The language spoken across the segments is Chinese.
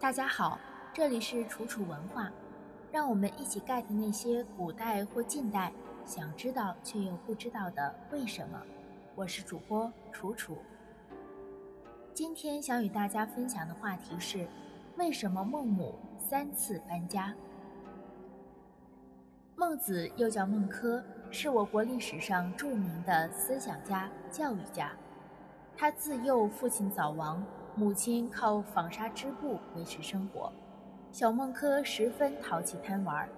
大家好，这里是楚楚文化，让我们一起 get 那些古代或近代想知道却又不知道的为什么。我是主播楚楚。今天想与大家分享的话题是：为什么孟母三次搬家？孟子又叫孟轲，是我国历史上著名的思想家、教育家。他自幼父亲早亡。母亲靠纺纱织布维持生活，小孟轲十分淘气贪玩。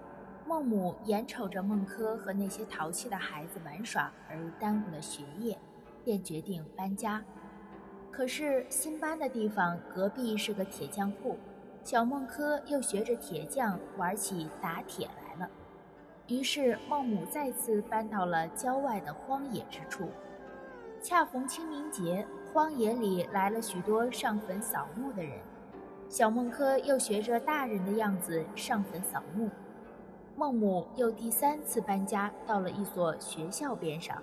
孟母眼瞅着孟轲和那些淘气的孩子玩耍而耽误了学业，便决定搬家。可是新搬的地方隔壁是个铁匠铺，小孟轲又学着铁匠玩起打铁来了。于是孟母再次搬到了郊外的荒野之处。恰逢清明节。荒野里来了许多上坟扫墓的人，小孟轲又学着大人的样子上坟扫墓。孟母又第三次搬家到了一所学校边上，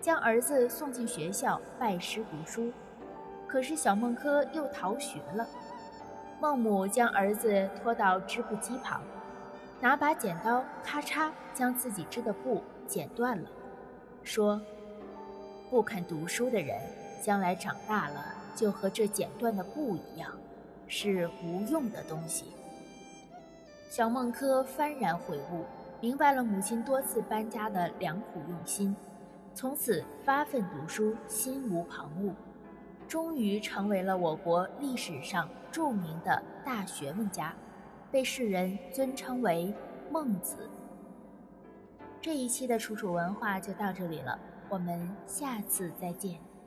将儿子送进学校拜师读书。可是小孟轲又逃学了。孟母将儿子拖到织布机旁，拿把剪刀，咔嚓将自己织的布剪断了，说：“不肯读书的人。”将来长大了，就和这剪断的布一样，是无用的东西。小孟轲幡然悔悟，明白了母亲多次搬家的良苦用心，从此发奋读书，心无旁骛，终于成为了我国历史上著名的大学问家，被世人尊称为孟子。这一期的楚楚文化就到这里了，我们下次再见。